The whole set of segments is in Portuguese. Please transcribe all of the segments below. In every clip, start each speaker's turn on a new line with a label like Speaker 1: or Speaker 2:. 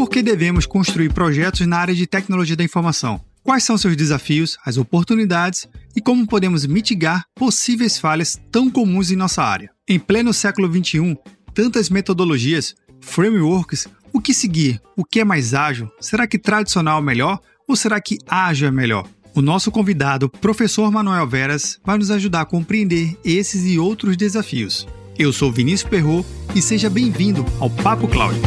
Speaker 1: Por que devemos construir projetos na área de tecnologia da informação? Quais são seus desafios, as oportunidades e como podemos mitigar possíveis falhas tão comuns em nossa área? Em pleno século XXI, tantas metodologias, frameworks, o que seguir? O que é mais ágil? Será que tradicional é melhor ou será que ágil é melhor? O nosso convidado, professor Manuel Veras, vai nos ajudar a compreender esses e outros desafios. Eu sou Vinícius Perro e seja bem-vindo ao Papo Cloud.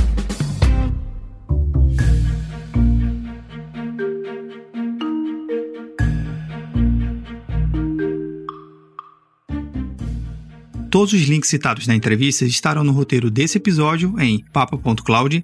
Speaker 1: Todos os links citados na entrevista estarão no roteiro desse episódio em papo.cloud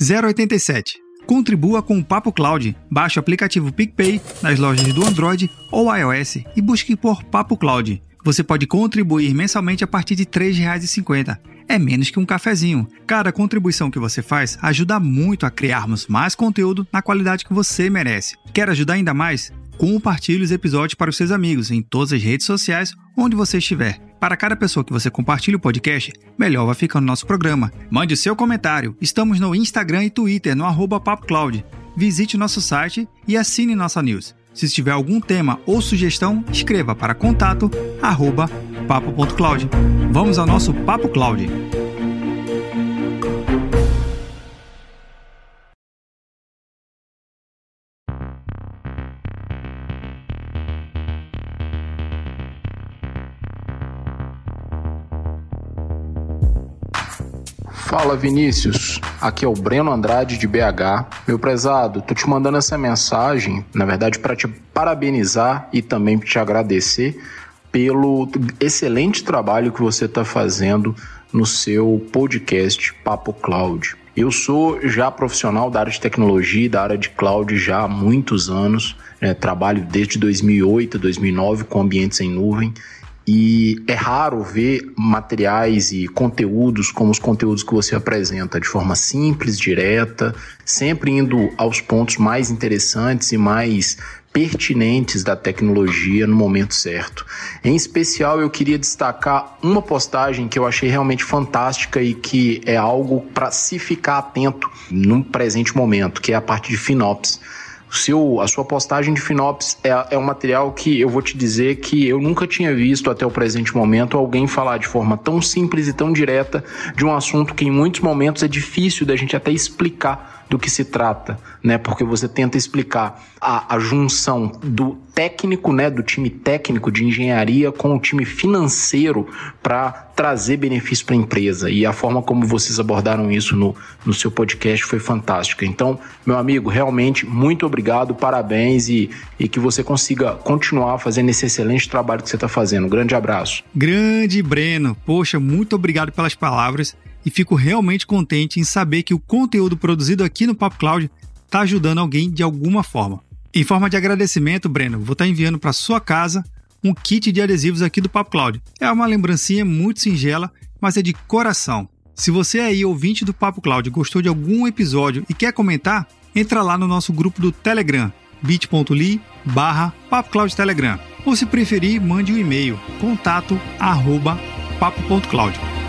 Speaker 1: 087. Contribua com o Papo Cloud. Baixe o aplicativo PicPay nas lojas do Android ou iOS e busque por Papo Cloud. Você pode contribuir mensalmente a partir de R$ 3,50. É menos que um cafezinho. Cada contribuição que você faz ajuda muito a criarmos mais conteúdo na qualidade que você merece. Quer ajudar ainda mais? Compartilhe os episódios para os seus amigos em todas as redes sociais, onde você estiver. Para cada pessoa que você compartilha o podcast, melhor vai ficando nosso programa. Mande seu comentário. Estamos no Instagram e Twitter, no arroba PapoCloud. Visite nosso site e assine nossa news. Se tiver algum tema ou sugestão, escreva para contato arroba papo.cloud. Vamos ao nosso Papo Cloud.
Speaker 2: Fala Vinícius, aqui é o Breno Andrade de BH. Meu prezado, tô te mandando essa mensagem, na verdade, para te parabenizar e também te agradecer pelo excelente trabalho que você está fazendo no seu podcast Papo Cloud. Eu sou já profissional da área de tecnologia e da área de cloud já há muitos anos. Né? Trabalho desde 2008, 2009 com ambientes em nuvem e é raro ver materiais e conteúdos como os conteúdos que você apresenta de forma simples, direta, sempre indo aos pontos mais interessantes e mais pertinentes da tecnologia no momento certo. Em especial, eu queria destacar uma postagem que eu achei realmente fantástica e que é algo para se ficar atento no presente momento, que é a parte de FinOps seu, a sua postagem de Finops é, é um material que eu vou te dizer que eu nunca tinha visto até o presente momento alguém falar de forma tão simples e tão direta de um assunto que em muitos momentos é difícil da gente até explicar do que se trata, né? Porque você tenta explicar a, a junção do técnico, né, do time técnico de engenharia com o time financeiro para trazer benefício para a empresa. E a forma como vocês abordaram isso no, no seu podcast foi fantástica. Então, meu amigo, realmente muito obrigado, parabéns e, e que você consiga continuar fazendo esse excelente trabalho que você está fazendo. Um grande abraço.
Speaker 1: Grande Breno, poxa, muito obrigado pelas palavras e fico realmente contente em saber que o conteúdo produzido aqui no Pop Cloud está ajudando alguém de alguma forma. Em forma de agradecimento, Breno, vou estar tá enviando para sua casa um kit de adesivos aqui do Pop Cloud. É uma lembrancinha muito singela, mas é de coração. Se você aí, ouvinte do Papo Cloud, gostou de algum episódio e quer comentar, entra lá no nosso grupo do Telegram, bit.ly barra. Ou se preferir, mande um e-mail, contato arroba papo.cloud.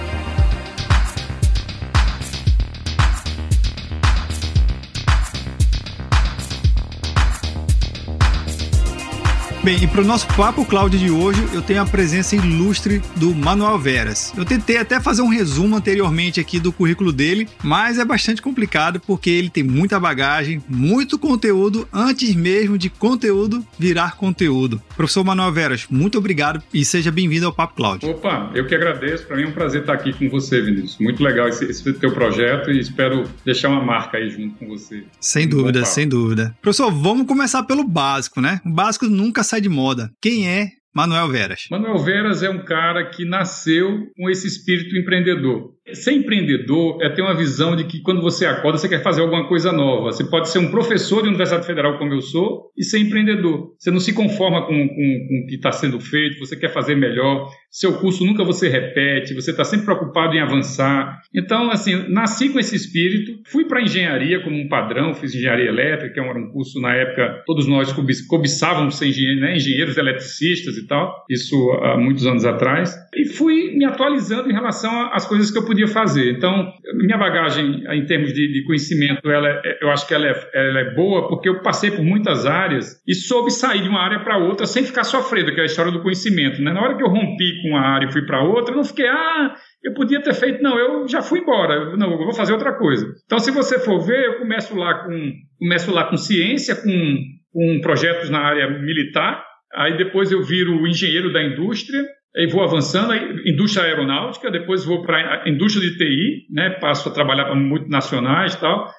Speaker 1: Bem, e para o nosso Papo Cloud de hoje, eu tenho a presença ilustre do Manuel Veras. Eu tentei até fazer um resumo anteriormente aqui do currículo dele, mas é bastante complicado porque ele tem muita bagagem, muito conteúdo, antes mesmo de conteúdo virar conteúdo. Professor Manuel Veras, muito obrigado e seja bem-vindo ao Papo Cloud.
Speaker 3: Opa, eu que agradeço. Para mim é um prazer estar aqui com você, Vinícius. Muito legal esse, esse teu projeto e espero deixar uma marca aí junto com você.
Speaker 1: Sem dúvida, sem dúvida. Professor, vamos começar pelo básico, né? O básico nunca sai sai de moda. Quem é Manuel Veras?
Speaker 3: Manuel Veras é um cara que nasceu com esse espírito empreendedor. Ser empreendedor é ter uma visão de que quando você acorda, você quer fazer alguma coisa nova. Você pode ser um professor de Universidade Federal, como eu sou, e ser empreendedor. Você não se conforma com, com, com o que está sendo feito, você quer fazer melhor. Seu curso nunca você repete, você está sempre preocupado em avançar. Então, assim, nasci com esse espírito, fui para engenharia como um padrão, fiz engenharia elétrica, que era um curso na época, todos nós cobiçávamos ser engenheiros, né? engenheiros eletricistas e tal, isso há muitos anos atrás. E fui me atualizando em relação às coisas que eu podia fazer. Então, minha bagagem em termos de, de conhecimento, ela é, eu acho que ela é, ela é, boa porque eu passei por muitas áreas e soube sair de uma área para outra sem ficar sofrendo, que é a história do conhecimento. Né? Na hora que eu rompi com uma área e fui para outra, eu não fiquei, ah, eu podia ter feito, não, eu já fui embora, não, eu vou fazer outra coisa. Então, se você for ver, eu começo lá com, começo lá com ciência, com, com projetos na área militar, aí depois eu viro engenheiro da indústria, e vou avançando, indústria aeronáutica, depois vou para a indústria de TI, né, passo a trabalhar para multinacionais e tal,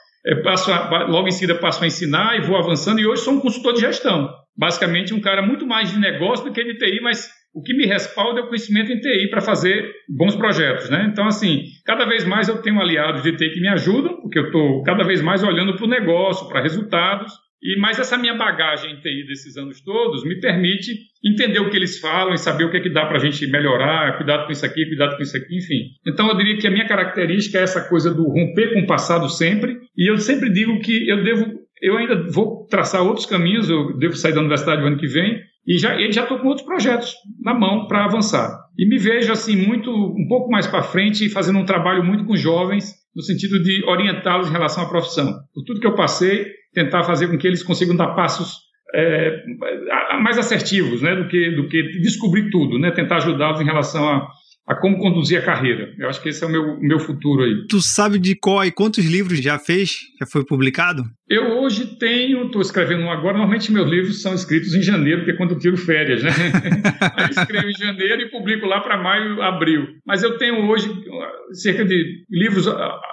Speaker 3: passo a, logo em seguida passo a ensinar e vou avançando, e hoje sou um consultor de gestão. Basicamente, um cara muito mais de negócio do que de TI, mas o que me respalda é o conhecimento em TI para fazer bons projetos. Né? Então, assim, cada vez mais eu tenho aliados de TI que me ajudam, porque eu estou cada vez mais olhando para o negócio, para resultados, e, mas essa minha bagagem em TI desses anos todos me permite entender o que eles falam e saber o que, é que dá para a gente melhorar, cuidado com isso aqui, cuidado com isso aqui, enfim. Então eu diria que a minha característica é essa coisa do romper com o passado sempre, e eu sempre digo que eu devo, eu ainda vou traçar outros caminhos, eu devo sair da universidade o ano que vem, e já já estou com outros projetos na mão para avançar. E me vejo assim muito um pouco mais para frente fazendo um trabalho muito com jovens no sentido de orientá-los em relação à profissão. Por tudo que eu passei, tentar fazer com que eles consigam dar passos é, mais assertivos, né, do que do que descobrir tudo, né, tentar ajudá-los em relação a, a como conduzir a carreira. Eu acho que esse é o meu, meu futuro aí.
Speaker 1: Tu sabe de qual e quantos livros já fez? Já foi publicado?
Speaker 3: Eu hoje tenho, estou escrevendo um agora, normalmente meus livros são escritos em janeiro, porque é quando eu tiro férias, né? Aí escrevo em janeiro e publico lá para maio, abril. Mas eu tenho hoje cerca de livros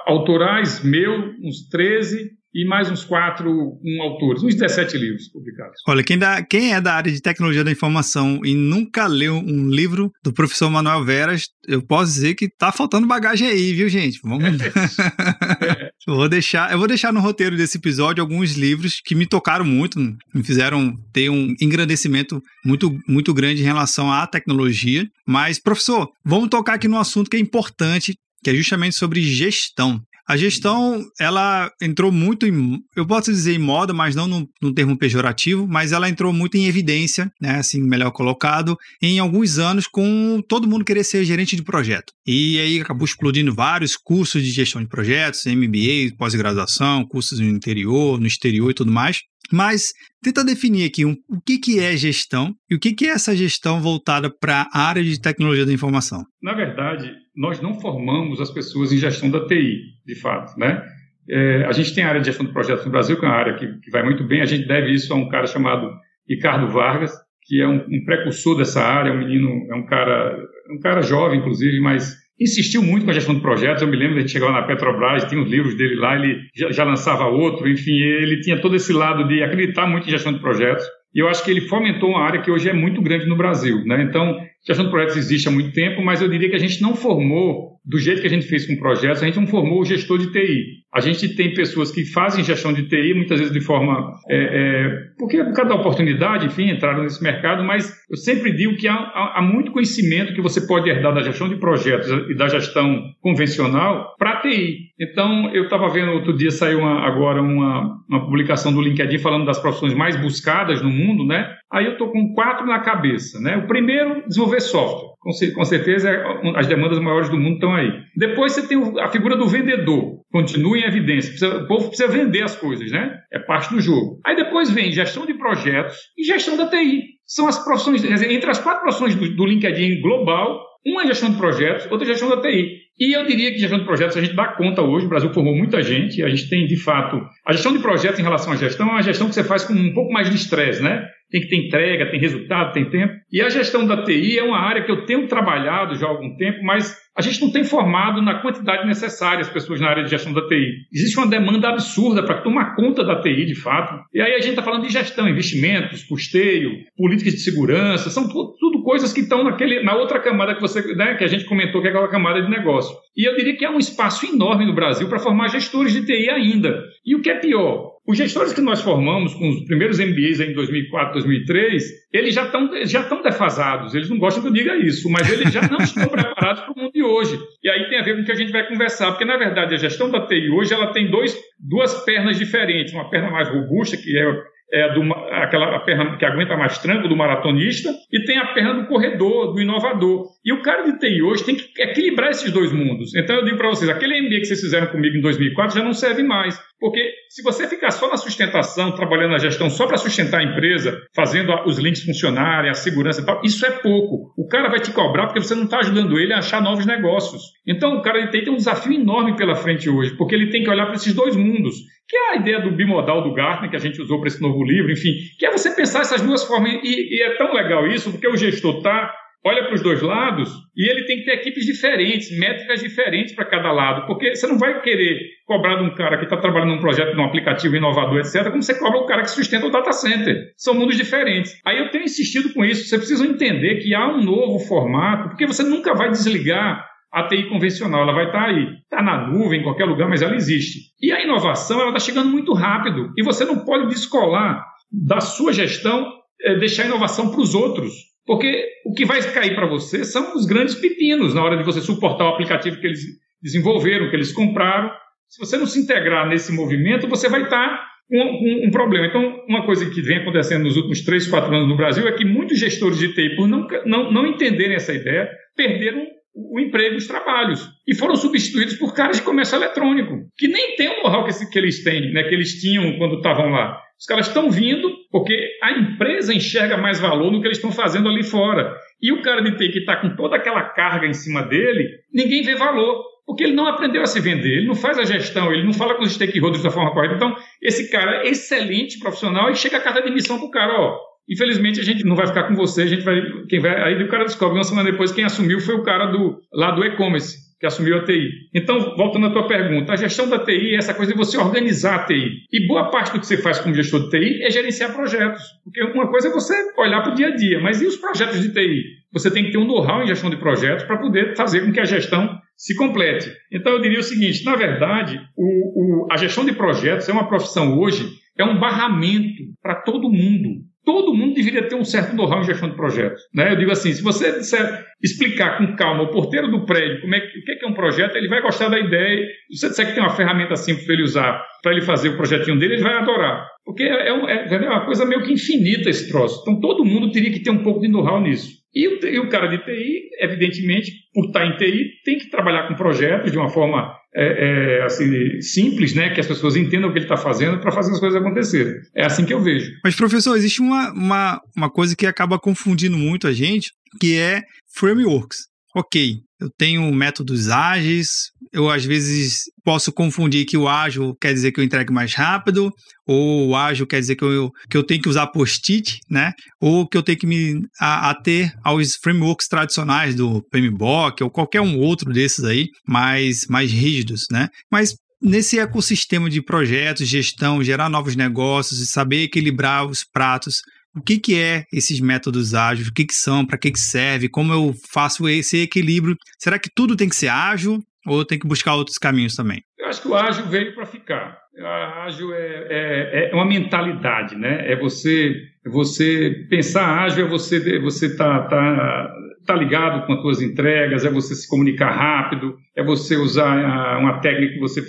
Speaker 3: autorais meu, uns 13, e mais uns quatro um, autores, uns 17 livros publicados.
Speaker 1: Olha, quem, dá, quem é da área de tecnologia da informação e nunca leu um livro do professor Manuel Veras, eu posso dizer que tá faltando bagagem aí, viu, gente? Vamos. É. vou deixar, eu vou deixar no roteiro desse episódio alguns livros que me tocaram muito, me fizeram ter um engrandecimento muito, muito grande em relação à tecnologia. Mas, professor, vamos tocar aqui no assunto que é importante, que é justamente sobre gestão. A gestão, ela entrou muito em, eu posso dizer em moda, mas não no, termo pejorativo, mas ela entrou muito em evidência, né, assim, melhor colocado, em alguns anos com todo mundo querer ser gerente de projeto. E aí acabou explodindo vários cursos de gestão de projetos, MBA, pós-graduação, cursos no interior, no exterior e tudo mais. Mas tenta definir aqui um, o que, que é gestão e o que, que é essa gestão voltada para a área de tecnologia da informação.
Speaker 3: Na verdade, nós não formamos as pessoas em gestão da TI, de fato, né? É, a gente tem a área de gestão de projetos no Brasil, que é uma área que, que, vai muito bem. A gente deve isso a um cara chamado Ricardo Vargas, que é um, um precursor dessa área, é um menino, é um cara, um cara jovem, inclusive, mas insistiu muito com a gestão de projetos. Eu me lembro de chegar lá na Petrobras, tinha os livros dele lá, ele já, já lançava outro, enfim, ele tinha todo esse lado de acreditar muito em gestão de projetos. E eu acho que ele fomentou uma área que hoje é muito grande no Brasil. Né? Então, gestão de projetos existe há muito tempo, mas eu diria que a gente não formou, do jeito que a gente fez com projetos, a gente não formou o gestor de TI. A gente tem pessoas que fazem gestão de TI, muitas vezes de forma. É, é, porque por causa da oportunidade, enfim, entraram nesse mercado, mas eu sempre digo que há, há, há muito conhecimento que você pode herdar da gestão de projetos e da gestão convencional para TI. Então, eu estava vendo outro dia, saiu uma, agora uma, uma publicação do LinkedIn falando das profissões mais buscadas no mundo, né? Aí eu estou com quatro na cabeça, né? O primeiro, desenvolver software. Com, certeza, as demandas maiores do mundo estão aí. Depois você tem a figura do vendedor. Continua em evidência. Precisa, o povo precisa vender as coisas, né? É parte do jogo. Aí depois vem gestão de projetos e gestão da TI. São as profissões, entre as quatro profissões do, do LinkedIn global, uma é gestão de projetos, outra é gestão da TI. E eu diria que gestão de projetos a gente dá conta hoje, o Brasil formou muita gente, a gente tem de fato. A gestão de projetos em relação à gestão é uma gestão que você faz com um pouco mais de estresse, né? Tem que ter entrega, tem resultado, tem tempo. E a gestão da TI é uma área que eu tenho trabalhado já há algum tempo, mas a gente não tem formado na quantidade necessária as pessoas na área de gestão da TI. Existe uma demanda absurda para tomar conta da TI, de fato. E aí a gente está falando de gestão, investimentos, custeio, políticas de segurança, são tudo, tudo coisas que estão na outra camada que você, né, que a gente comentou, que é aquela camada de negócio. E eu diria que há um espaço enorme no Brasil para formar gestores de TI ainda. E o que é pior, os gestores que nós formamos com os primeiros MBAs em 2004, 2003, eles já estão já estão defasados. Eles não gostam que eu diga isso, mas eles já não estão preparados para o mundo de hoje. E aí tem a ver com o que a gente vai conversar, porque na verdade a gestão da TI hoje ela tem dois, duas pernas diferentes, uma perna mais robusta que é é, do, aquela perna que aguenta mais tranco do maratonista e tem a perna do corredor, do inovador. E o cara de TI hoje tem que equilibrar esses dois mundos. Então eu digo para vocês, aquele MBA que vocês fizeram comigo em 2004 já não serve mais. Porque se você ficar só na sustentação, trabalhando na gestão só para sustentar a empresa, fazendo os links funcionarem, a segurança e tal, isso é pouco. O cara vai te cobrar porque você não está ajudando ele a achar novos negócios. Então o cara de TI tem um desafio enorme pela frente hoje, porque ele tem que olhar para esses dois mundos, que é a ideia do bimodal do Gartner, que a gente usou para esse novo livro, enfim, que é você pensar essas duas formas. E, e é tão legal isso, porque o gestor está olha para os dois lados e ele tem que ter equipes diferentes, métricas diferentes para cada lado, porque você não vai querer cobrar de um cara que está trabalhando num projeto, num aplicativo inovador, etc., como você cobra o cara que sustenta o data center. São mundos diferentes. Aí eu tenho insistido com isso, você precisa entender que há um novo formato, porque você nunca vai desligar a TI convencional, ela vai estar tá aí, está na nuvem, em qualquer lugar, mas ela existe. E a inovação, ela está chegando muito rápido, e você não pode descolar da sua gestão, é, deixar a inovação para os outros. Porque o que vai cair para você são os grandes pepinos na hora de você suportar o aplicativo que eles desenvolveram, que eles compraram. Se você não se integrar nesse movimento, você vai estar com um, um, problema. Então, uma coisa que vem acontecendo nos últimos 3, 4 anos no Brasil é que muitos gestores de TI, por não, não, não entenderem essa ideia, perderam o emprego, os trabalhos, e foram substituídos por caras de comércio eletrônico, que nem tem o know-how que, que eles têm, né, que eles tinham quando estavam lá. Os caras estão vindo porque a empresa enxerga mais valor no que eles estão fazendo ali fora. E o cara de TI que está com toda aquela carga em cima dele, ninguém vê valor. Porque ele não aprendeu a se vender, ele não faz a gestão, ele não fala com os stakeholders da forma correta. Então, esse cara é excelente profissional e chega a carta de missão para o cara, ó, Infelizmente a gente não vai ficar com você, a gente vai, quem vai, aí o cara descobre uma semana depois quem assumiu foi o cara do lá do e-commerce que assumiu a TI. Então, voltando à tua pergunta, a gestão da TI é essa coisa de você organizar a TI. E boa parte do que você faz como gestor de TI é gerenciar projetos. Porque uma coisa é você olhar para o dia a dia, mas e os projetos de TI? Você tem que ter um know-how em gestão de projetos para poder fazer com que a gestão se complete. Então, eu diria o seguinte: na verdade, o, o, a gestão de projetos é uma profissão hoje, é um barramento para todo mundo todo mundo deveria ter um certo know-how em gestão de projetos. Né? Eu digo assim, se você disser, explicar com calma o porteiro do prédio como é, o que é, é um projeto, ele vai gostar da ideia. Se você disser que tem uma ferramenta simples para ele usar, para ele fazer o projetinho dele, ele vai adorar. Porque é, é, é, uma coisa meio que infinita esse troço. Então todo mundo teria que ter um pouco de know-how nisso. E o, e o, cara de TI, evidentemente, por estar em TI, tem que trabalhar com projetos de uma forma é, é, assim, simples, né? Que as pessoas entendam o que ele está fazendo para fazer as coisas acontecerem. É assim que eu vejo.
Speaker 1: Mas, professor, existe uma, uma, uma coisa que acaba confundindo muito a gente, que é frameworks. Ok, eu tenho métodos ágeis, eu às vezes posso confundir que o ágil quer dizer que eu entregue mais rápido, ou o ágil quer dizer que eu, que eu tenho que usar post-it, né? Ou que eu tenho que me ater aos frameworks tradicionais do PMBOK ou qualquer um outro desses aí, mais, mais rígidos, né? Mas nesse ecossistema de projetos, gestão, gerar novos negócios e saber equilibrar os pratos o que, que é esses métodos ágeis, o que, que são, para que, que serve, como eu faço esse equilíbrio. Será que tudo tem que ser ágil ou tem que buscar outros caminhos também?
Speaker 3: Eu acho que o ágil veio para ficar. A ágil é, é, é, uma mentalidade, né? É você, você pensar ágil, é você você tá, tá, tá ligado com as suas entregas, é você se comunicar rápido, é você usar uma técnica que você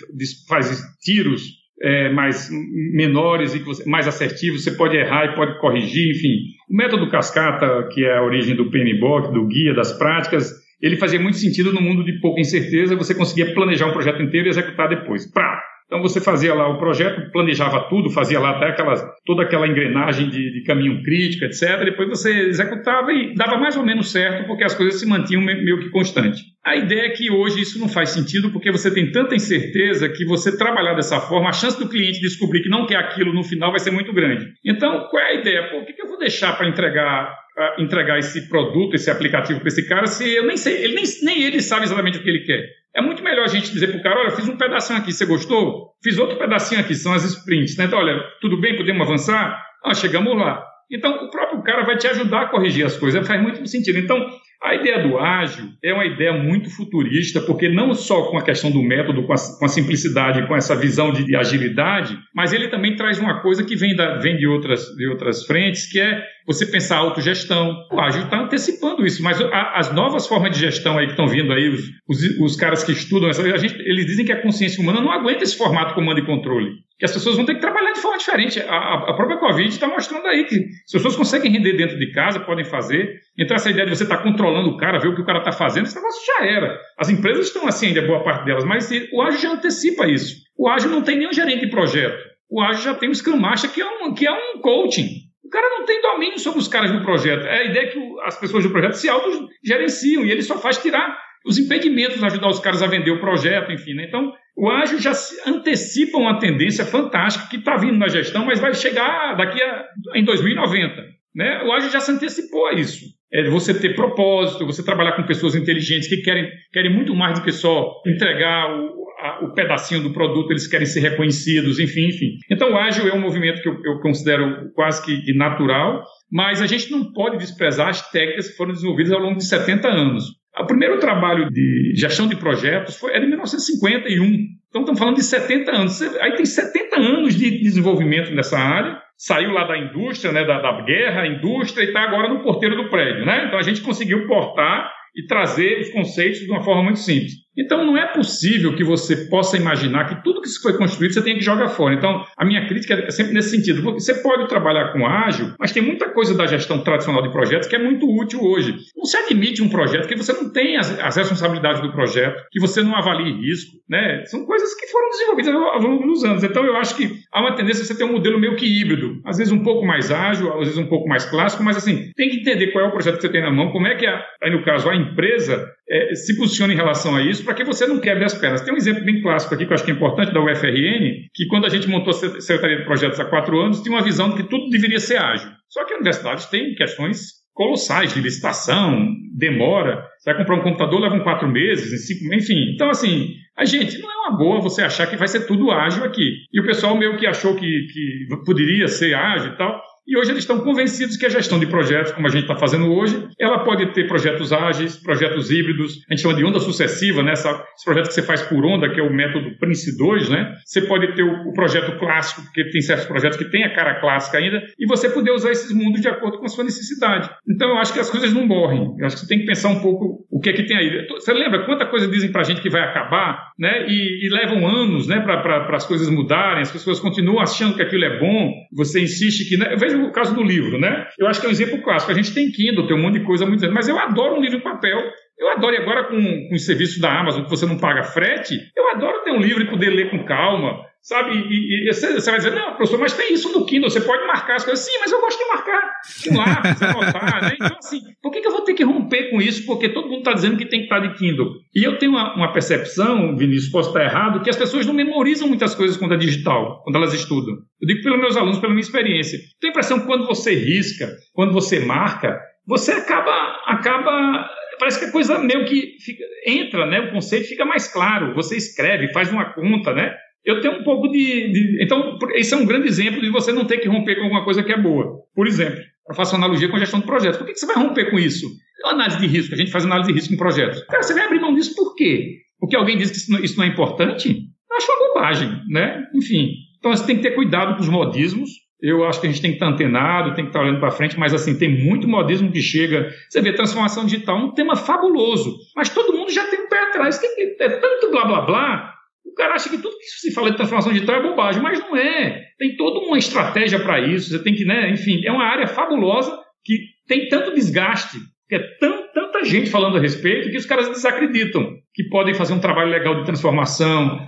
Speaker 3: faz tiros é, mais menores e você, mais assertivos, você pode errar e pode corrigir, enfim. O método cascata, que é a origem do PMBOK, do guia das práticas, ele fazia muito sentido no mundo de pouca incerteza, você conseguia planejar um projeto inteiro e executar depois. Prá! Então você fazia lá o projeto, planejava tudo, fazia lá até aquelas, toda aquela engrenagem de, de caminho crítico, etc. Depois você executava e dava mais ou menos certo, porque as coisas se mantinham meio que constante. A ideia é que hoje isso não faz sentido, porque você tem tanta incerteza que você trabalhar dessa forma, a chance do cliente descobrir que não quer aquilo no final vai ser muito grande. Então, qual é a ideia? Pô, o que eu vou deixar para entregar entregar esse produto, esse aplicativo para esse cara, se eu nem sei, ele nem, nem ele sabe exatamente o que ele quer. É muito melhor a gente dizer para o cara, olha, fiz um pedacinho aqui, você gostou? Fiz outro pedacinho aqui, são as sprints. Né? Então, olha, tudo bem, podemos avançar? Ah, chegamos lá. Então, o próprio cara vai te ajudar a corrigir as coisas, faz muito sentido. Então, a ideia do ágil é uma ideia muito futurista, porque não só com a questão do método, com a, com a simplicidade, com essa visão de, de, agilidade, mas ele também traz uma coisa que vem, da, vem de, outras, de outras frentes, que é você pensar autogestão. O ágil está antecipando isso, mas a, as novas formas de gestão aí que estão vindo aí, os, os, os, caras que estudam, essa, a gente, eles dizem que a consciência humana não aguenta esse formato comando e controle. Que as pessoas vão ter que trabalhar de forma diferente. A, a própria Covid está mostrando aí que as pessoas conseguem render dentro de casa, podem fazer. Então, essa ideia de você estar tá controlando o cara, ver o que o cara está fazendo, esse negócio já era. As empresas estão assim ainda, boa parte delas, mas o ágil já antecipa isso. O ágil não tem nenhum gerente de projeto. O ágil já tem o Scrum Master, que é um, que é um coaching. O cara não tem domínio sobre os caras do projeto. É a ideia que as pessoas do projeto se autogerenciam e ele só faz tirar os impedimentos, ajudar os caras a vender o projeto, enfim. Né? Então, o ágil já antecipa uma tendência fantástica que está vindo na gestão, mas vai chegar daqui a em 2090. Né? O ágil já se antecipou a isso. É você ter propósito, você trabalhar com pessoas inteligentes que querem, querem muito mais do que só entregar o, a, o pedacinho do produto, eles querem ser reconhecidos, enfim, enfim. Então, o ágil é um movimento que eu, eu considero quase que natural, mas a gente não pode desprezar as técnicas que foram desenvolvidas ao longo de 70 anos. O primeiro trabalho de gestão de projetos foi, era em 1951. Então, estamos falando de 70 anos. Aí tem 70 anos de desenvolvimento nessa área. Saiu lá da indústria, né, da, da guerra, indústria, e está agora no porteiro do prédio. Né? Então, a gente conseguiu portar e trazer os conceitos de uma forma muito simples. Então não é possível que você possa imaginar que tudo que foi construído você tem que jogar fora. Então a minha crítica é sempre nesse sentido. Você pode trabalhar com ágil, mas tem muita coisa da gestão tradicional de projetos que é muito útil hoje. Não se admite um projeto que você não tem as, as responsabilidades do projeto, que você não avalie risco. Né? São coisas que foram desenvolvidas ao longo dos anos. Então eu acho que há uma tendência você ter um modelo meio que híbrido. Às vezes um pouco mais ágil, às vezes um pouco mais clássico, mas assim, tem que entender qual é o projeto que você tem na mão, como é que, a, aí no caso, a empresa é, se posiciona em relação a isso para que você não quebre as pernas. Tem um exemplo bem clássico aqui que eu acho que é importante da UFRN, que quando a gente montou a Secretaria de Projetos há quatro anos, tinha uma visão de que tudo deveria ser ágil. Só que a universidade tem questões colossais de licitação, demora. Você vai comprar um computador, levam quatro meses, cinco, enfim. Então, assim, a gente não é uma boa você achar que vai ser tudo ágil aqui. E o pessoal meio que achou que, que poderia ser ágil e tal. E hoje eles estão convencidos que a gestão de projetos, como a gente está fazendo hoje, ela pode ter projetos ágeis, projetos híbridos, a gente chama de onda sucessiva, né? Essa, esse projeto que você faz por onda, que é o método Prince 2, né? Você pode ter o, o, projeto clássico, porque tem certos projetos que têm a cara clássica ainda, e você poder usar esses mundos de acordo com a sua necessidade. Então eu acho que as coisas não morrem. Eu acho que você tem que pensar um pouco o que é que tem aí. Você lembra quanta coisa dizem para a gente que vai acabar, né? E, e levam anos, né? Para as coisas mudarem, as pessoas continuam achando que aquilo é bom, você insiste que. Né? Veja o caso do livro, né? Eu acho que é um exemplo clássico. A gente tem Kindle, tem um monte de coisa muito mas eu adoro um livro em papel. Eu adoro, e agora com, com os serviços da Amazon, que você não paga frete, eu adoro ter um livro e poder ler com calma, sabe? E, e, você, você, vai dizer, não, professor, mas tem isso no Kindle, você pode marcar as coisas. Sim, mas eu gosto de marcar com lápis, anotar, né? Então, assim, por que, que eu vou ter que romper com isso? Porque todo mundo está dizendo que tem que estar de Kindle. E eu tenho uma, uma, percepção, Vinícius, posso estar errado, que as pessoas não memorizam muitas coisas quando é digital, quando elas estudam. Eu digo pelos meus alunos, pela minha experiência. Tenho a impressão que quando você risca, quando você marca, você acaba, acaba parece que a coisa meio que fica, entra, né? O conceito fica mais claro. Você escreve, faz uma conta, né? Eu tenho um pouco de, de, Então, esse é um grande exemplo de você não ter que romper com alguma coisa que é boa. Por exemplo, eu faço analogia com a gestão de projetos. Por que, você vai romper com isso? É análise de risco, a gente faz análise de risco em projetos. Cara, você vai abrir mão disso por quê? Porque alguém diz que isso não, isso não é importante? Eu acho uma bobagem, né? Enfim. Então, você tem que ter cuidado com os modismos, eu acho que a gente tem que estar antenado, tem que estar olhando para frente, mas assim, tem muito modismo que chega. Você vê, transformação digital é um tema fabuloso, mas todo mundo já tem um pé atrás. É tanto blá blá blá. O cara acha que tudo que se fala de transformação digital é bobagem, mas não é. Tem toda uma estratégia para isso. Você tem que, né? Enfim, é uma área fabulosa que tem tanto desgaste, que é tão, tanta gente falando a respeito que os caras desacreditam que podem fazer um trabalho legal de transformação,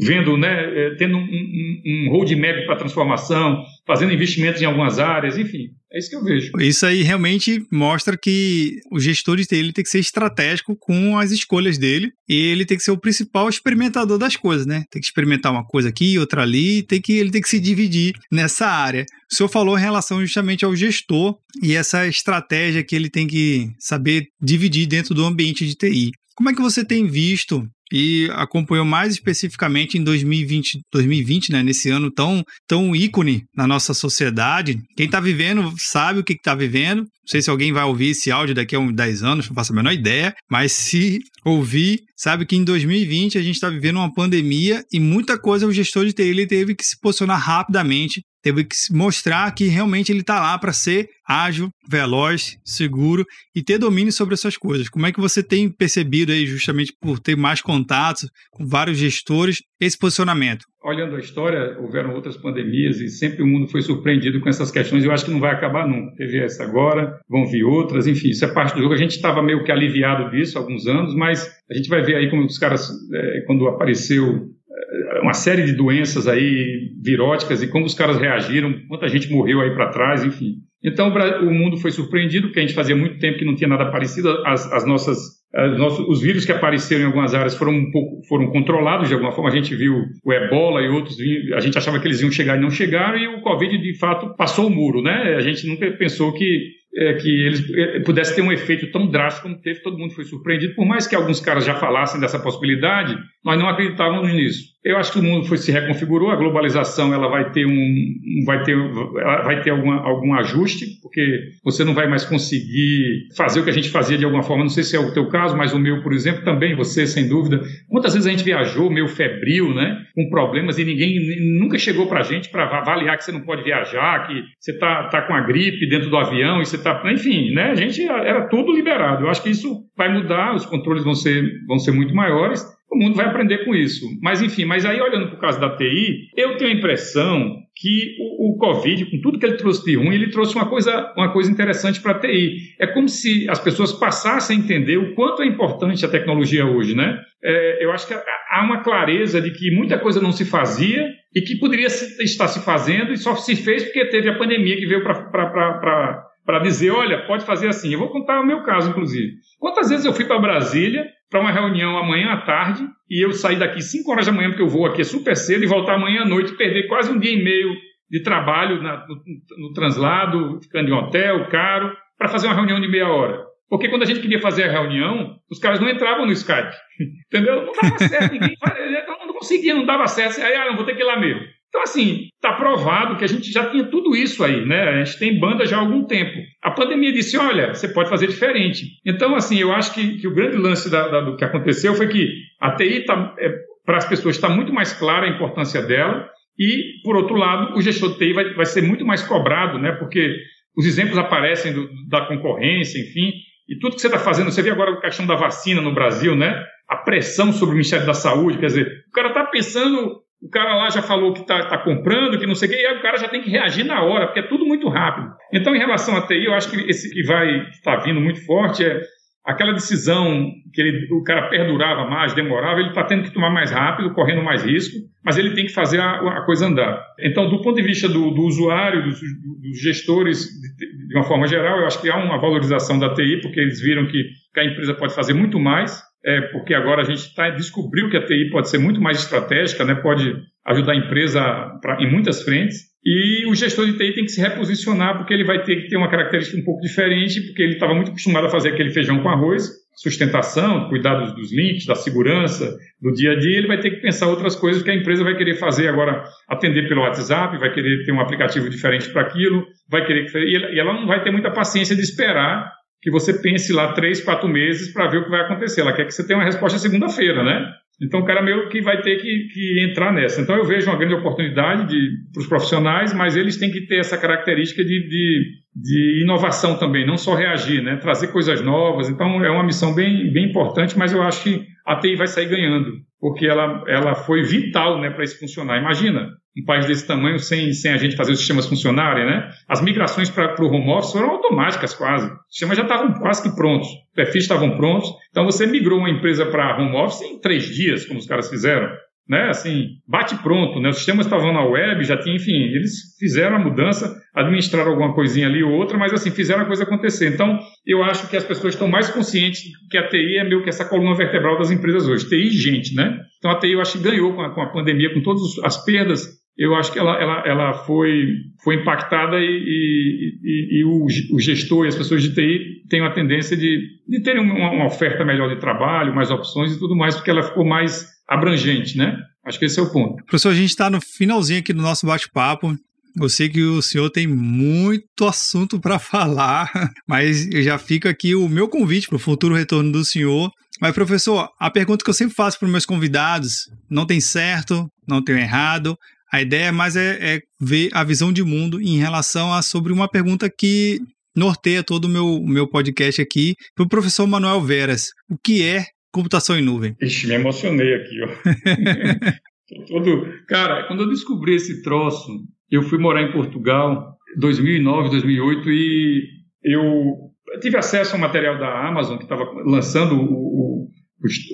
Speaker 3: vendo, né, é, tendo um, um, um roadmap para transformação, fazendo investimentos em algumas áreas, enfim. É isso que eu vejo.
Speaker 1: Isso aí realmente mostra que o gestor dele tem que ser estratégico com as escolhas dele e ele tem que ser o principal experimentador das coisas, né? Tem que experimentar uma coisa aqui, outra ali, tem que, ele tem que se dividir nessa área. O senhor falou em relação justamente ao gestor e essa estratégia que ele tem que saber dividir dentro do ambiente de TI. Como é que você tem visto e acompanhou mais especificamente em 2020, 2020, né, nesse ano tão, tão ícone na nossa sociedade. Quem está vivendo sabe o que está vivendo. Não sei se alguém vai ouvir esse áudio daqui a uns 10 anos, não faço a menor ideia, mas se ouvir, sabe que em 2020 a gente está vivendo uma pandemia e muita coisa o gestor de TI teve que se posicionar rapidamente teve que mostrar que realmente ele está lá para ser ágil, veloz, seguro e ter domínio sobre essas coisas. Como é que você tem percebido aí, justamente por ter mais contatos com vários gestores, esse posicionamento?
Speaker 3: Olhando a história, houveram outras pandemias e sempre o mundo foi surpreendido com essas questões. Eu acho que não vai acabar nunca. Teve essa agora, vão vir outras, enfim, isso é parte do jogo. A gente estava meio que aliviado disso há alguns anos, mas a gente vai ver aí como os caras, é, quando apareceu uma série de doenças aí viróticas e como os caras reagiram, quanta gente morreu aí para trás, enfim. Então o mundo foi surpreendido, porque a gente fazia muito tempo que não tinha nada parecido, as, as nossas nossos, os vírus que apareceram em algumas áreas foram um pouco foram controlados de alguma forma. A gente viu o Ebola e outros, a gente achava que eles iam chegar e não chegaram, e o Covid de fato passou o muro, né? A gente nunca pensou que é, que eles é, pudesse ter um efeito tão drástico como teve, todo mundo foi surpreendido. Por mais que alguns caras já falassem dessa possibilidade, nós não acreditávamos nisso. Eu acho que o mundo foi, se reconfigurou, a globalização ela vai ter um vai ter vai ter alguma, algum ajuste, porque você não vai mais conseguir fazer o que a gente fazia de alguma forma. Não sei se é o teu caso, mas o meu, por exemplo, também você, sem dúvida. Quantas vezes a gente viajou meio febril, né, com problemas e ninguém nunca chegou para a gente para avaliar que você não pode viajar, que você tá tá com a gripe dentro do avião e você tá, enfim, né? A gente era tudo liberado. Eu acho que isso vai mudar, os controles vão ser vão ser muito maiores o mundo vai aprender com isso. Mas, enfim, mas aí olhando para o caso da TI, eu tenho a impressão que o, o, Covid, com tudo que ele trouxe de ruim, ele trouxe uma coisa, uma coisa interessante para a TI. É como se as pessoas passassem a entender o quanto é importante a tecnologia hoje, né? É, eu acho que há uma clareza de que muita coisa não se fazia e que poderia estar se fazendo e só se fez porque teve a pandemia que veio para dizer, olha, pode fazer assim. Eu vou contar o meu caso, inclusive. Quantas vezes eu fui para Brasília para uma reunião amanhã à tarde e eu sair daqui 5 horas da manhã, porque eu vou aqui super cedo, e voltar amanhã à noite, perder quase um dia e meio de trabalho na, no, no, translado, ficando em hotel, caro, para fazer uma reunião de meia hora. Porque quando a gente queria fazer a reunião, os caras não entravam no Skype. Entendeu? Não dava certo, ninguém não conseguia, não dava certo. Aí, ah, não vou ter que ir lá mesmo. Então, assim, está provado que a gente já tinha tudo isso aí, né? A gente tem banda já há algum tempo. A pandemia disse: olha, você pode fazer diferente. Então, assim, eu acho que, que o grande lance da, da, do que aconteceu foi que a TI, tá, é, para as pessoas, está muito mais clara a importância dela, e, por outro lado, o gestor de TI vai, vai ser muito mais cobrado, né? Porque os exemplos aparecem do, da concorrência, enfim, e tudo que você está fazendo, você vê agora a questão da vacina no Brasil, né? A pressão sobre o Ministério da Saúde, quer dizer, o cara está pensando o cara lá já falou que está tá comprando, que não sei o quê, e aí o cara já tem que reagir na hora, porque é tudo muito rápido. Então, em relação à TI, eu acho que esse que vai estar tá vindo muito forte é aquela decisão que ele, o cara perdurava mais, demorava, ele está tendo que tomar mais rápido, correndo mais risco, mas ele tem que fazer a, a coisa andar. Então, do ponto de vista do, do usuário, dos, dos gestores, de, de, uma forma geral, eu acho que há uma valorização da TI, porque eles viram que, que a empresa pode fazer muito mais é, porque agora a gente tá, descobriu que a TI pode ser muito mais estratégica, né, pode ajudar a empresa pra, em muitas frentes, e o gestor de TI tem que se reposicionar, porque ele vai ter que ter uma característica um pouco diferente, porque ele estava muito acostumado a fazer aquele feijão com arroz, sustentação, cuidados dos links, da segurança, do dia a dia, ele vai ter que pensar outras coisas que a empresa vai querer fazer agora, atender pelo WhatsApp, vai querer ter um aplicativo diferente para aquilo, vai querer e ela não vai ter muita paciência de esperar que você pense lá três, quatro meses para ver o que vai acontecer. Ela quer que você tenha uma resposta segunda-feira, né? Então o cara meio que vai ter que, que entrar nessa. Então eu vejo uma grande oportunidade para os profissionais, mas eles têm que ter essa característica de, de, de, inovação também, não só reagir, né? Trazer coisas novas. Então é uma missão bem, bem importante, mas eu acho que a TI vai sair ganhando, porque ela, ela foi vital né, para isso funcionar. Imagina, um país desse tamanho sem, sem a gente fazer os sistemas funcionarem, né? As migrações para o home office foram automáticas quase. Os sistemas já estavam quase que prontos, os perfis estavam prontos. Então você migrou uma empresa para home office em três dias, como os caras fizeram né, assim, bate pronto, né? Os sistemas estavam na web, já tinha, enfim, eles fizeram a mudança, administraram alguma coisinha ali ou outra, mas assim, fizeram a coisa acontecer. Então, eu acho que as pessoas estão mais conscientes que a TI é meio que essa coluna vertebral das empresas hoje. TI gente, né? Então, a TI eu acho que ganhou com a, com a pandemia, com todas as perdas, eu acho que ela, ela, ela foi, foi impactada e, e, e, e o, o, gestor e as pessoas de TI têm uma tendência de, de terem uma, uma oferta melhor de trabalho, mais opções e tudo mais, porque ela ficou mais abrangente, né? Acho que esse é o ponto.
Speaker 1: Professor, a gente está no finalzinho aqui do nosso bate-papo. Eu sei que o senhor tem muito assunto para falar, mas já fica aqui o meu convite para o futuro retorno do senhor. Mas, professor, a pergunta que eu sempre faço para os meus convidados: não tem certo, não tem errado, A ideia mais é, é ver a visão de mundo em relação a sobre uma pergunta que norteia todo o meu, meu podcast aqui para o professor Manuel Veras. O que é computação em nuvem?
Speaker 3: Ixi, me emocionei aqui, ó. todo... Cara, quando eu descobri esse troço, eu fui morar em Portugal 2009, 2008 e eu tive acesso ao material da Amazon que estava lançando o, o,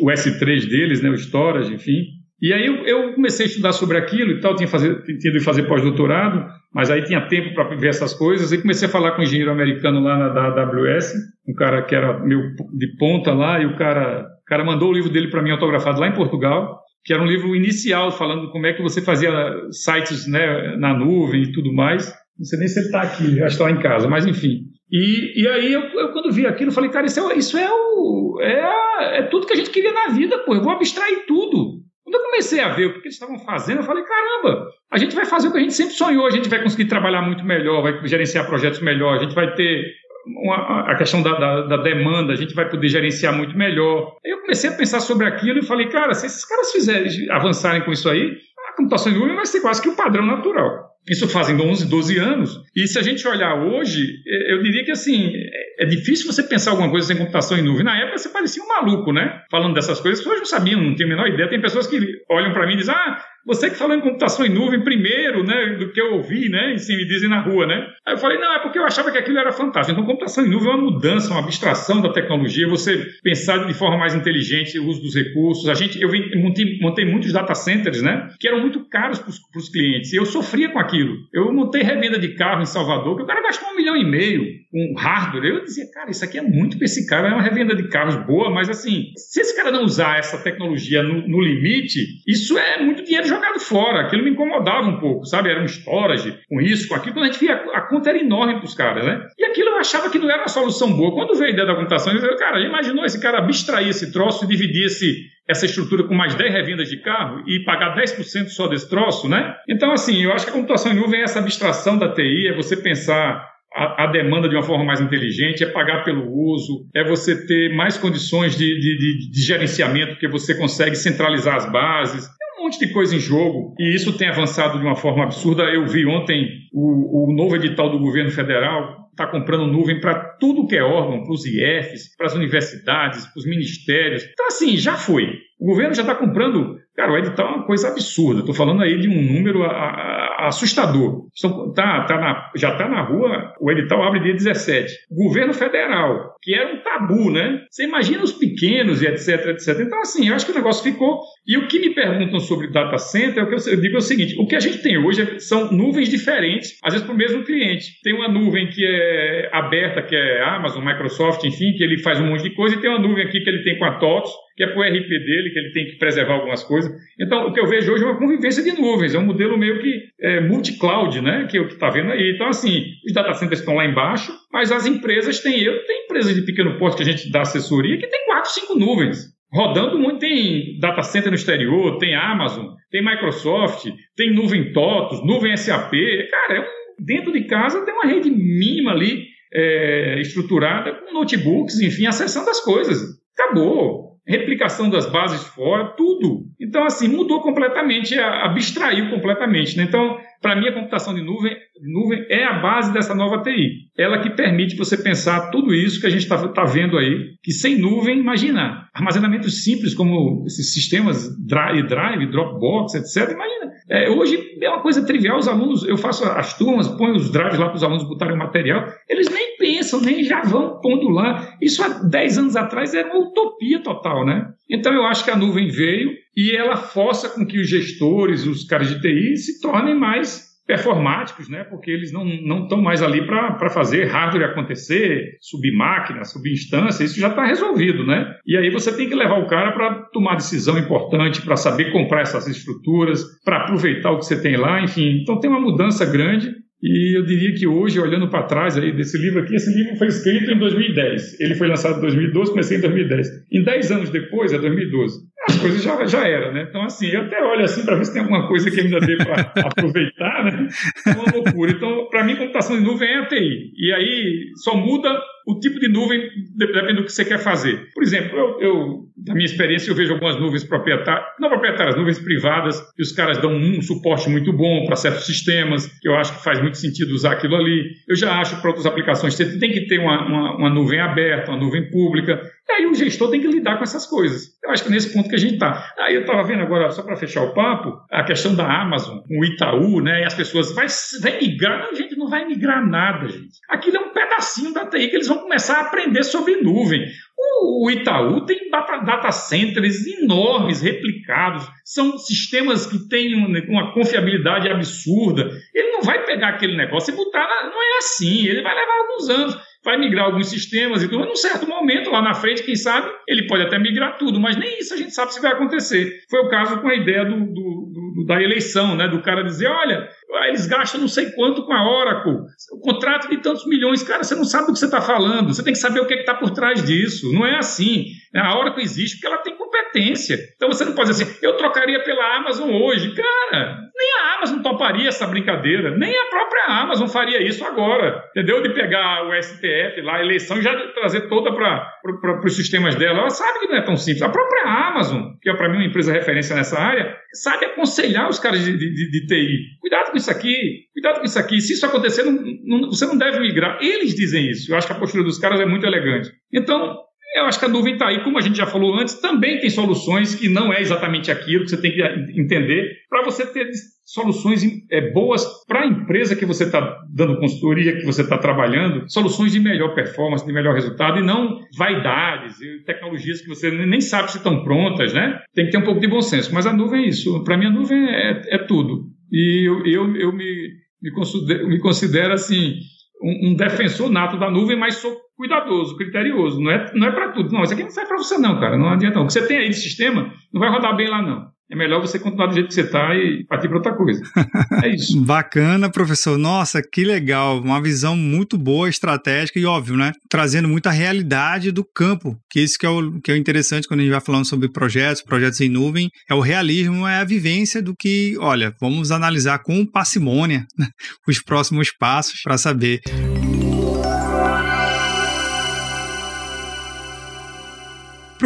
Speaker 3: o, S3 deles, né, o storage, enfim. E aí eu, comecei a estudar sobre aquilo e tal, tinha, tinha de fazer pós-doutorado, mas aí tinha tempo para ver essas coisas, e comecei a falar com um engenheiro americano lá na AWS, um cara que era meu de ponta lá, e o cara, o cara mandou o livro dele para mim autografado lá em Portugal, que era um livro inicial falando como é que você fazia sites né, na nuvem e tudo mais. Não sei nem se ele está aqui, já está lá em casa, mas enfim. E, e aí, eu, eu, quando vi aquilo, falei, cara, isso é, isso é, o, é, é tudo que a gente queria na vida, pô, eu vou abstrair tudo. Quando eu comecei a ver o que eles estavam fazendo, eu falei, caramba, a gente vai fazer o que a gente sempre sonhou, a gente vai conseguir trabalhar muito melhor, vai gerenciar projetos melhor, a gente vai ter uma, a questão da, da, da, demanda, a gente vai poder gerenciar muito melhor. Aí eu comecei a pensar sobre aquilo e falei, cara, se esses caras fizerem, avançarem com isso aí, computação em nuvem vai ser quase que o padrão natural. Isso fazem 11, 12 anos. E se a gente olhar hoje, é, eu diria que assim, é, é difícil você pensar alguma coisa sem computação em nuvem. Na época você parecia um maluco, né? Falando dessas coisas, as pessoas não sabiam, não tinham a menor ideia. Tem pessoas que olham para mim e dizem: ah, você que falou em computação em nuvem primeiro, né, do que eu ouvi, né, e sim, me dizem na rua, né? Aí eu falei, não, é porque eu achava que aquilo era fantástico. Então, computação em nuvem é uma mudança, uma abstração da tecnologia, você pensar de forma mais inteligente o uso dos recursos. A gente, eu montei, montei muitos data centers, né, que eram muito caros para os clientes, e eu sofria com aquilo. Eu montei revenda de carro em Salvador, que o cara gastou um milhão e meio com hardware. Eu dizia, cara, isso aqui é muito para esse cara, é uma revenda de carros boa, mas assim, se esse cara não usar essa tecnologia no, no limite, isso é muito dinheiro jogado fora. Aquilo me incomodava um pouco, sabe? Era um storage com isso, com aquilo. Quando a gente via, a conta era enorme para os caras, né? E aquilo eu achava que não era uma solução boa. Quando veio a ideia da computação, eu disse, cara, imaginou esse cara abstrair esse troço e dividir esse, essa estrutura com mais 10 revendas de carro e pagar 10% só desse troço, né? Então, assim, eu acho que a computação em nuvem é essa abstração da TI, é você pensar a, a, demanda de uma forma mais inteligente, é pagar pelo uso, é você ter mais condições de, de, de, de gerenciamento, porque você consegue centralizar as bases. Monte de coisa em jogo e isso tem avançado de uma forma absurda. Eu vi ontem o, o novo edital do governo federal está comprando nuvem para tudo que é órgão, para os IFs, para as universidades, para os ministérios. Então, assim, já foi. O governo já está comprando. Cara, o edital é uma coisa absurda. Estou falando aí de um número a, a, assustador. Então, tá, tá na, já está na rua, o edital abre dia 17. Governo federal, que era um tabu, né? Você imagina os pequenos e etc, etc. Então, assim, eu acho que o negócio ficou. E o que me perguntam sobre data center, o que eu, digo é o seguinte: o que a gente tem hoje são nuvens diferentes, às vezes para o mesmo cliente. Tem uma nuvem que é aberta, que é Amazon, Microsoft, enfim, que ele faz um monte de coisa, e tem uma nuvem aqui que ele tem com a TOTS, que é para o RP dele, que ele tem que preservar algumas coisas. Então, o que eu vejo hoje é uma convivência de nuvens, é um modelo meio que é, multi-cloud, né? Que é o que está vendo aí. Então, assim, os data centers estão lá embaixo, mas as empresas têm, eu tenho empresas de pequeno porte que a gente dá assessoria que tem quatro, cinco nuvens. Rodando muito, tem data center no exterior, tem Amazon, tem Microsoft, tem nuvem TOTOS, nuvem SAP. Cara, é um, dentro de casa tem uma rede mínima ali, é, estruturada, com notebooks, enfim, acessando as coisas. Acabou replicação das bases fora, tudo. Então, assim, mudou completamente, abstraiu completamente. Né? Então, para mim, a computação de nuvem, nuvem é a base dessa nova TI. Ela que permite você pensar tudo isso que a gente está tá vendo aí, que sem nuvem, imagina, armazenamentos simples como esses sistemas Drive, drive Dropbox, etc. Imagina, é, hoje é uma coisa trivial, os alunos, eu faço as turmas, ponho os drives lá para os alunos botarem o material, eles nem pensam, nem já vão pondo lá. Isso há 10 anos atrás era uma utopia total, né? Então eu acho que a nuvem veio e ela força com que os gestores, os caras de TI, se tornem mais performáticos, né? porque eles não estão mais ali para fazer hardware acontecer, subir máquina, subir instância, isso já está resolvido. Né? E aí você tem que levar o cara para tomar decisão importante, para saber comprar essas estruturas, para aproveitar o que você tem lá, enfim. Então tem uma mudança grande e eu diria que hoje, olhando para trás aí desse livro aqui, esse livro foi escrito em 2010. Ele foi lançado em 2012, comecei em 2010. Em 10 anos depois, é 2012, as coisas já, já eram, né? Então, assim, eu até olho assim para ver se tem alguma coisa que ainda dê para aproveitar, né? É uma loucura. Então, para mim, computação de nuvem é ATI. E aí só muda o tipo de nuvem depende do que você quer fazer. Por exemplo, eu, eu da minha experiência, eu vejo algumas nuvens proprietárias, não proprietárias, nuvens privadas, que os caras dão um suporte muito bom para certos sistemas, que eu acho que faz muito sentido usar aquilo ali. Eu já acho para outras aplicações, você tem que ter uma, uma, uma nuvem aberta, uma nuvem pública, e aí o gestor tem que lidar com essas coisas. Eu acho que nesse ponto que a gente está. Aí eu estava vendo agora, só para fechar o papo, a questão da Amazon, o Itaú, né? E as pessoas, vai, vai migrar? Não, gente, não vai migrar nada, gente. Aquilo é um pedacinho da TI que eles vão começar a aprender sobre nuvem. O Itaú tem data, centers enormes, replicados, são sistemas que têm uma confiabilidade absurda. Ele não vai pegar aquele negócio e botar, não é assim, ele vai levar alguns anos vai migrar alguns sistemas e tudo, mas num certo momento, lá na frente, quem sabe, ele pode até migrar tudo, mas nem isso a gente sabe se vai acontecer. Foi o caso com a ideia do, do, do, da eleição, né? Do cara dizer, olha, eles gastam não sei quanto com a Oracle, o contrato de tantos milhões, cara, você não sabe do que você está falando, você tem que saber o que é está por trás disso. Não é assim. A Oracle existe porque ela tem competência. Então você não pode dizer assim, eu trocaria pela Amazon hoje. Cara, nem a Amazon toparia essa brincadeira, nem a própria Amazon faria isso agora, entendeu? De pegar o STF lá, a eleição, e já trazer toda para os sistemas dela. Ela sabe que não é tão simples. A própria Amazon, que é para mim uma empresa referência nessa área, sabe aconselhar os caras de, de, de TI. Cuidado com isso aqui, cuidado com isso aqui. Se isso acontecer, não, não, você não deve migrar. Eles dizem isso. Eu acho que a postura dos caras é muito elegante. Então, eu acho que a nuvem está aí, como a gente já falou antes, também tem soluções que não é exatamente aquilo que você tem que entender para você ter soluções é, boas para a empresa que você está dando consultoria, que você está trabalhando, soluções de melhor performance, de melhor resultado, e não vaidades e tecnologias que você nem sabe se estão prontas, né? Tem que ter um pouco de bom senso. Mas a nuvem é isso. Para mim, a nuvem é, é tudo. E eu, eu, eu me, me, considero, me considero assim um, um, defensor nato da nuvem, mas sou cuidadoso, criterioso. Não é, não é para tudo. Não, isso aqui não serve para você, não, cara. Não adianta. Não. O que você tem aí de sistema não vai rodar bem lá, não é melhor você continuar do jeito que você está e partir para outra coisa. É isso.
Speaker 1: Bacana, professor. Nossa, que legal. Uma visão muito boa, estratégica e óbvio, né? Trazendo muita realidade do campo, que isso que é, o, que é interessante quando a gente vai falando sobre projetos, projetos em nuvem, é o realismo, é a vivência do que, olha, vamos analisar com parcimônia né, os próximos passos para saber.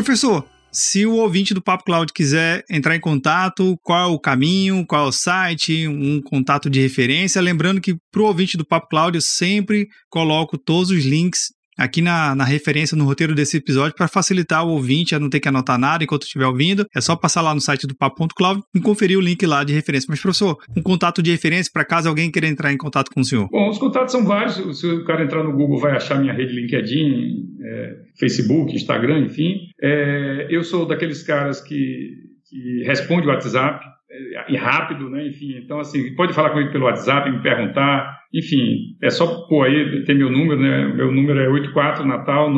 Speaker 1: Professor, se o ouvinte do Papo Cloud quiser entrar em contato, qual é o caminho, qual é o site, um contato de referência. Lembrando que para o ouvinte do Papo Cloud eu sempre coloco todos os links aqui na, na referência, no roteiro desse episódio, para facilitar o ouvinte a não ter que anotar nada enquanto estiver ouvindo. É só passar lá no site do Papo.cloud e conferir o link lá de referência. Mas, professor, um contato de referência para caso alguém queira entrar em contato com o senhor.
Speaker 3: Bom, os contatos são vários. Se o cara entrar no Google, vai achar minha rede LinkedIn, é, Facebook, Instagram, enfim. É, eu sou daqueles caras que, que responde o WhatsApp e rápido, né? Enfim, então assim, pode falar comigo pelo WhatsApp, me perguntar, enfim, é só pôr aí, tem meu número, né? Meu número é 84 Natal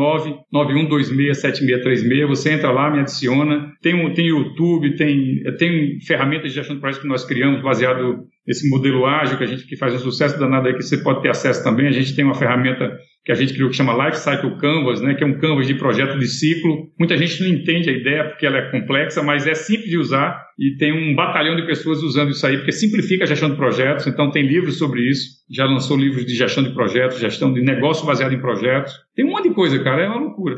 Speaker 3: 991267636. Você entra lá, me adiciona. Tem um, tem YouTube, tem tem ferramentas de gestão de projetos que nós criamos baseado nesse modelo ágil que a gente que faz um sucesso danado aí que você pode ter acesso também. A gente tem uma ferramenta que a gente criou que chama Life Cycle Canvas, né, que é um canvas de projeto de ciclo. Muita gente não entende a ideia porque ela é complexa, mas é simples de usar e tem um batalhão de pessoas usando isso aí, porque simplifica a gestão de projetos, então tem livros sobre isso. Já lançou livros de gestão de projetos, gestão de negócio baseado em projetos. Tem um monte de coisa, cara, é uma loucura.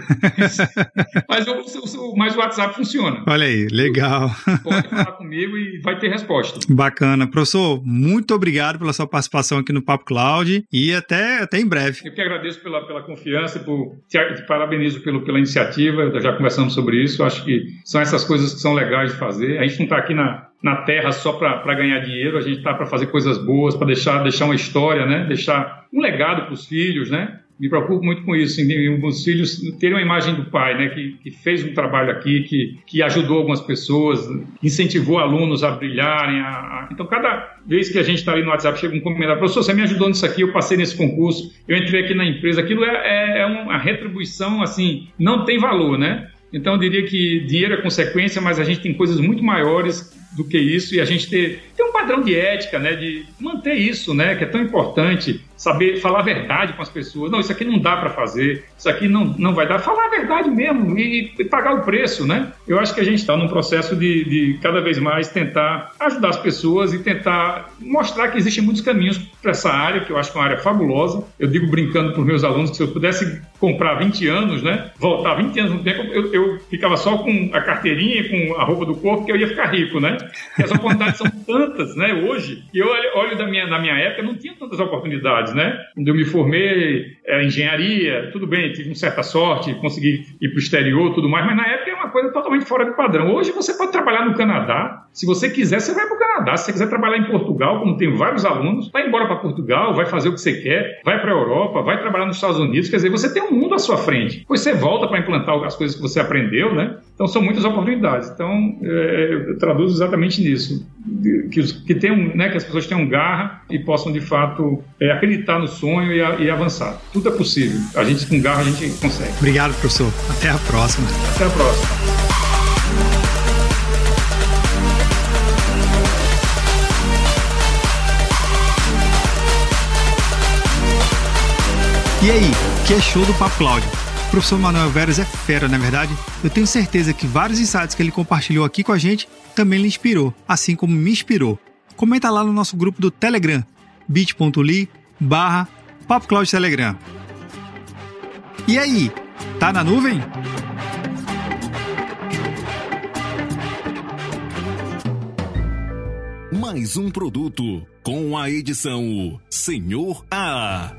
Speaker 3: mas, o, mas o WhatsApp funciona.
Speaker 1: Olha aí, legal.
Speaker 3: Pode falar comigo e vai ter resposta.
Speaker 1: Bacana. Professor, muito obrigado pela sua participação aqui no Papo Cloud e até, até em breve.
Speaker 3: Eu que agradeço pela, pela confiança, por, te, te parabenizo pelo, pela iniciativa, já conversamos sobre isso, acho que são essas coisas que são legais de fazer. A gente não está aqui na, na Terra só para ganhar dinheiro, a gente está para fazer coisas boas, para deixar, deixar uma história, né? deixar um legado para os filhos, né? me preocupo muito com isso, em os filhos terem uma imagem do pai, né, que, que fez um trabalho aqui, que, que ajudou algumas pessoas, incentivou alunos a brilharem. A. Então, cada vez que a gente está ali no WhatsApp, chega um comentário, professor, você me ajudou nisso aqui, eu passei nesse concurso, eu entrei aqui na empresa, aquilo é, é, é uma retribuição, assim, não tem valor, né? Então, eu diria que dinheiro é consequência, mas a gente tem coisas muito maiores do que isso e a gente ter, ter um padrão de ética, né? De manter isso, né? Que é tão importante saber falar a verdade com as pessoas. Não, isso aqui não dá para fazer, isso aqui não, não vai dar. Falar a verdade mesmo e, e pagar o preço, né? Eu acho que a gente está num processo de, de, cada vez mais tentar ajudar as pessoas e tentar mostrar que existem muitos caminhos para essa área, que eu acho que é uma área fabulosa. Eu digo brincando para os meus alunos que se eu pudesse comprar 20 anos, né? Voltar 20 anos no tempo, eu, eu ficava só com a carteirinha, com a roupa do corpo, que eu ia ficar rico, né? As oportunidades são tantas, né? Hoje, e eu olho da minha, na minha época, não tinha tantas oportunidades, né? Quando eu me formei, era engenharia, tudo bem, tive uma certa sorte, consegui ir para o exterior, tudo mais, mas na época é uma coisa totalmente fora do padrão. Hoje você pode trabalhar no Canadá, se você quiser, você vai para o Canadá. Se você quiser trabalhar em Portugal, como tem vários alunos, vai embora para Portugal, vai fazer o que você quer, vai para a Europa, vai trabalhar nos Estados Unidos. Quer dizer, você tem um mundo à sua frente. Depois você volta para implantar as coisas que você aprendeu, né? Então são muitas oportunidades. Então é, eu traduzo exatamente nisso, que, que, tenham, né, que as pessoas tenham garra e possam de fato é, acreditar no sonho e, a, e, avançar. Tudo é possível. A gente com garra a gente consegue.
Speaker 1: Obrigado, professor. Até a próxima.
Speaker 3: Até a próxima.
Speaker 1: E aí, que é show do Papo Cláudio? Professor Manuel Veras é fera, não é verdade? Eu tenho certeza que vários insights que ele compartilhou aqui com a gente também lhe inspirou, assim como me inspirou. Comenta lá no nosso grupo do Telegram, bit.ly barra Telegram. E aí, tá na nuvem?
Speaker 4: Mais um produto com a edição Senhor A.